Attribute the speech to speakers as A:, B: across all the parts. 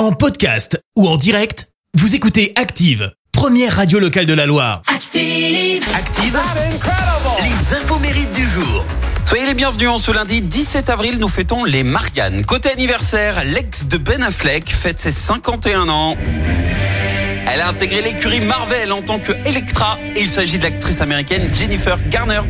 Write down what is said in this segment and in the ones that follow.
A: En podcast ou en direct, vous écoutez Active, première radio locale de la Loire.
B: Active.
A: Active, les infos mérites du jour.
C: Soyez les bienvenus en ce lundi 17 avril, nous fêtons les Marianne. Côté anniversaire, l'ex de Ben Affleck fête ses 51 ans. Elle a intégré l'écurie Marvel en tant que Electra et il s'agit de l'actrice américaine Jennifer Garner.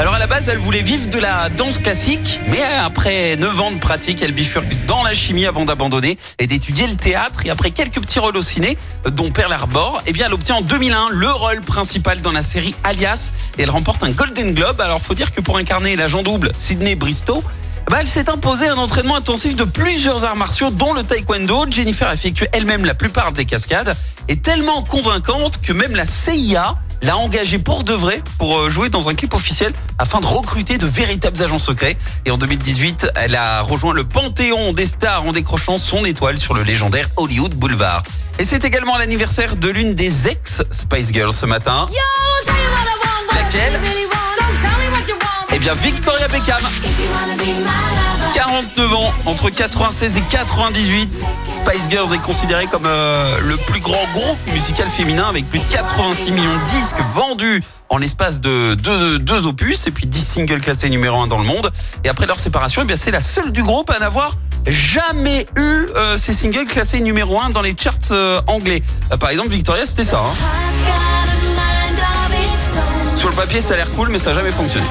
C: Alors à la base, elle voulait vivre de la danse classique, mais après 9 ans de pratique, elle bifurque dans la chimie avant d'abandonner et d'étudier le théâtre. Et après quelques petits rôles au ciné, dont Pearl Harbor, eh bien elle obtient en 2001 le rôle principal dans la série Alias et elle remporte un Golden Globe. Alors faut dire que pour incarner l'agent double Sydney Bristow, bah, elle s'est imposée un entraînement intensif de plusieurs arts martiaux, dont le taekwondo. Jennifer a effectué elle-même la plupart des cascades, est tellement convaincante que même la CIA l'a engagée pour de vrai pour euh, jouer dans un clip officiel afin de recruter de véritables agents secrets. Et en 2018, elle a rejoint le panthéon des stars en décrochant son étoile sur le légendaire Hollywood Boulevard. Et c'est également l'anniversaire de l'une des ex Spice Girls ce matin. Laquelle Eh bien Victoria Beckham. 49 ans, entre 96 et 98, Spice Girls est considéré comme euh, le plus grand groupe musical féminin avec plus de 86 millions de disques vendus en l'espace de deux, deux opus et puis 10 singles classés numéro 1 dans le monde. Et après leur séparation, eh c'est la seule du groupe à n'avoir jamais eu euh, ces singles classés numéro 1 dans les charts euh, anglais. Euh, par exemple, Victoria, c'était ça. hein. Sur le papier, ça a l'air cool, mais ça n'a jamais fonctionné.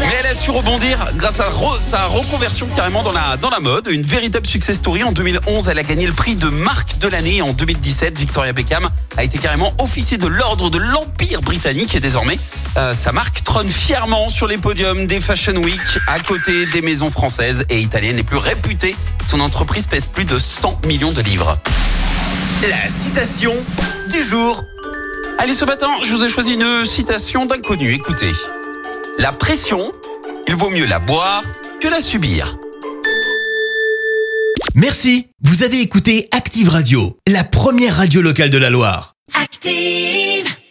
C: Mais elle a su rebondir grâce à sa reconversion carrément dans la, dans la mode. Une véritable success story. En 2011, elle a gagné le prix de marque de l'année. En 2017, Victoria Beckham a été carrément officier de l'ordre de l'Empire britannique. Et désormais, euh, sa marque trône fièrement sur les podiums des Fashion Week à côté des maisons françaises et italiennes les plus réputées. Son entreprise pèse plus de 100 millions de livres.
A: La citation du jour.
C: Allez, ce matin, je vous ai choisi une citation d'inconnu. Écoutez. La pression, il vaut mieux la boire que la subir.
A: Merci, vous avez écouté Active Radio, la première radio locale de la Loire.
B: Active.